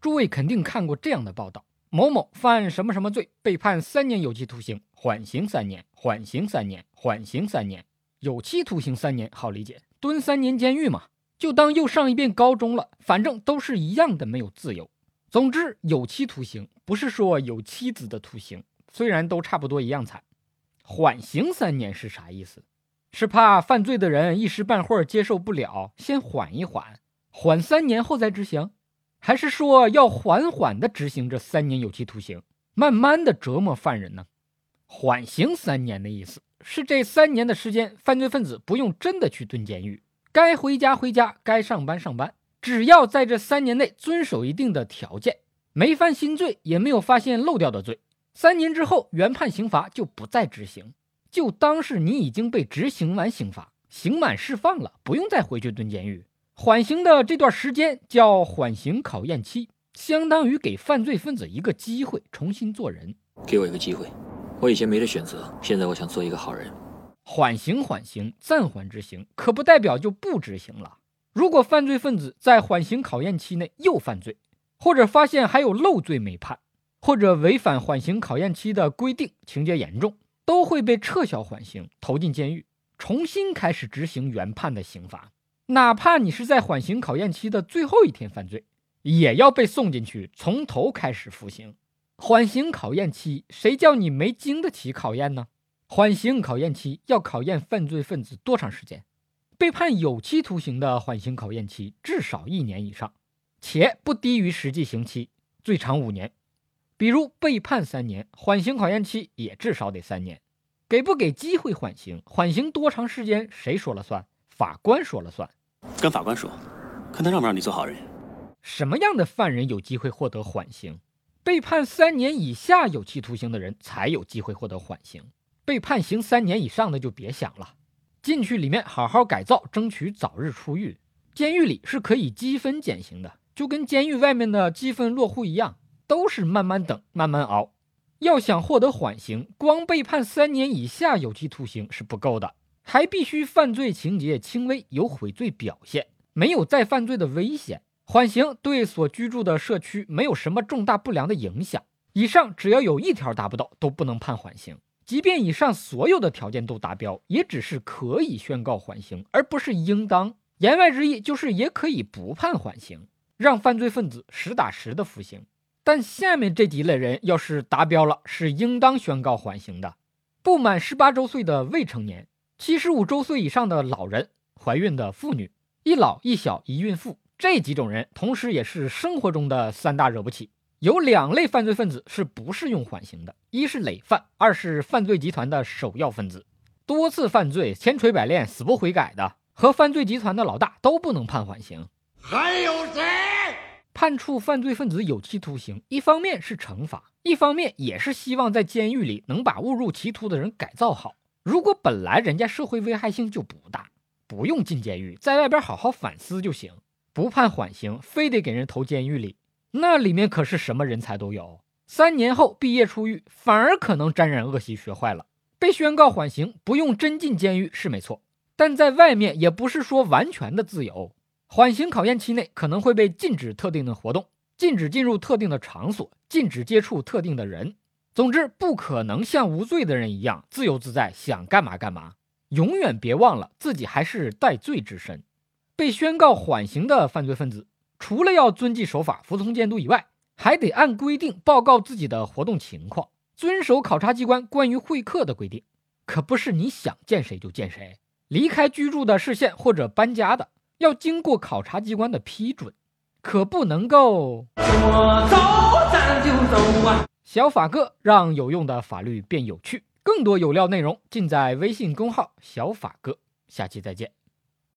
诸位肯定看过这样的报道：某某犯什么什么罪，被判三年有期徒刑，缓刑三年，缓刑三年，缓刑三年，有期徒刑三年，好理解，蹲三年监狱嘛，就当又上一遍高中了，反正都是一样的，没有自由。总之，有期徒刑不是说有妻子的徒刑，虽然都差不多一样惨。缓刑三年是啥意思？是怕犯罪的人一时半会儿接受不了，先缓一缓，缓三年后再执行，还是说要缓缓地执行这三年有期徒刑，慢慢地折磨犯人呢？缓刑三年的意思是这三年的时间，犯罪分子不用真的去蹲监狱，该回家回家，该上班上班，只要在这三年内遵守一定的条件，没犯新罪，也没有发现漏掉的罪。三年之后，原判刑罚就不再执行，就当是你已经被执行完刑罚，刑满释放了，不用再回去蹲监狱。缓刑的这段时间叫缓刑考验期，相当于给犯罪分子一个机会重新做人。给我一个机会，我以前没得选择，现在我想做一个好人。缓刑缓刑暂缓执行，可不代表就不执行了。如果犯罪分子在缓刑考验期内又犯罪，或者发现还有漏罪没判。或者违反缓刑考验期的规定，情节严重，都会被撤销缓刑，投进监狱，重新开始执行原判的刑罚。哪怕你是在缓刑考验期的最后一天犯罪，也要被送进去，从头开始服刑。缓刑考验期，谁叫你没经得起考验呢？缓刑考验期要考验犯罪分子多长时间？被判有期徒刑的缓刑考验期至少一年以上，且不低于实际刑期，最长五年。比如被判三年，缓刑考验期也至少得三年。给不给机会缓刑？缓刑多长时间？谁说了算？法官说了算。跟法官说，看他让不让你做好人。什么样的犯人有机会获得缓刑？被判三年以下有期徒刑的人才有机会获得缓刑。被判刑三年以上的就别想了。进去里面好好改造，争取早日出狱。监狱里是可以积分减刑的，就跟监狱外面的积分落户一样。都是慢慢等，慢慢熬。要想获得缓刑，光被判三年以下有期徒刑是不够的，还必须犯罪情节轻微，有悔罪表现，没有再犯罪的危险。缓刑对所居住的社区没有什么重大不良的影响。以上只要有一条达不到，都不能判缓刑。即便以上所有的条件都达标，也只是可以宣告缓刑，而不是应当。言外之意就是也可以不判缓刑，让犯罪分子实打实的服刑。但下面这几类人要是达标了，是应当宣告缓刑的：不满十八周岁的未成年、七十五周岁以上的老人、怀孕的妇女、一老一小一孕妇这几种人，同时也是生活中的三大惹不起。有两类犯罪分子是不适用缓刑的：一是累犯，二是犯罪集团的首要分子，多次犯罪、千锤百炼、死不悔改的，和犯罪集团的老大都不能判缓刑。还有谁？判处犯罪分子有期徒刑，一方面是惩罚，一方面也是希望在监狱里能把误入歧途的人改造好。如果本来人家社会危害性就不大，不用进监狱，在外边好好反思就行。不判缓刑，非得给人投监狱里，那里面可是什么人才都有。三年后毕业出狱，反而可能沾染恶习，学坏了。被宣告缓刑，不用真进监狱是没错，但在外面也不是说完全的自由。缓刑考验期内可能会被禁止特定的活动，禁止进入特定的场所，禁止接触特定的人。总之，不可能像无罪的人一样自由自在，想干嘛干嘛。永远别忘了自己还是带罪之身。被宣告缓刑的犯罪分子，除了要遵纪守法、服从监督以外，还得按规定报告自己的活动情况，遵守考察机关关于会客的规定。可不是你想见谁就见谁，离开居住的视线或者搬家的。要经过考察机关的批准，可不能够说走咱就走啊！小法哥让有用的法律变有趣，更多有料内容尽在微信公号“小法哥”。下期再见。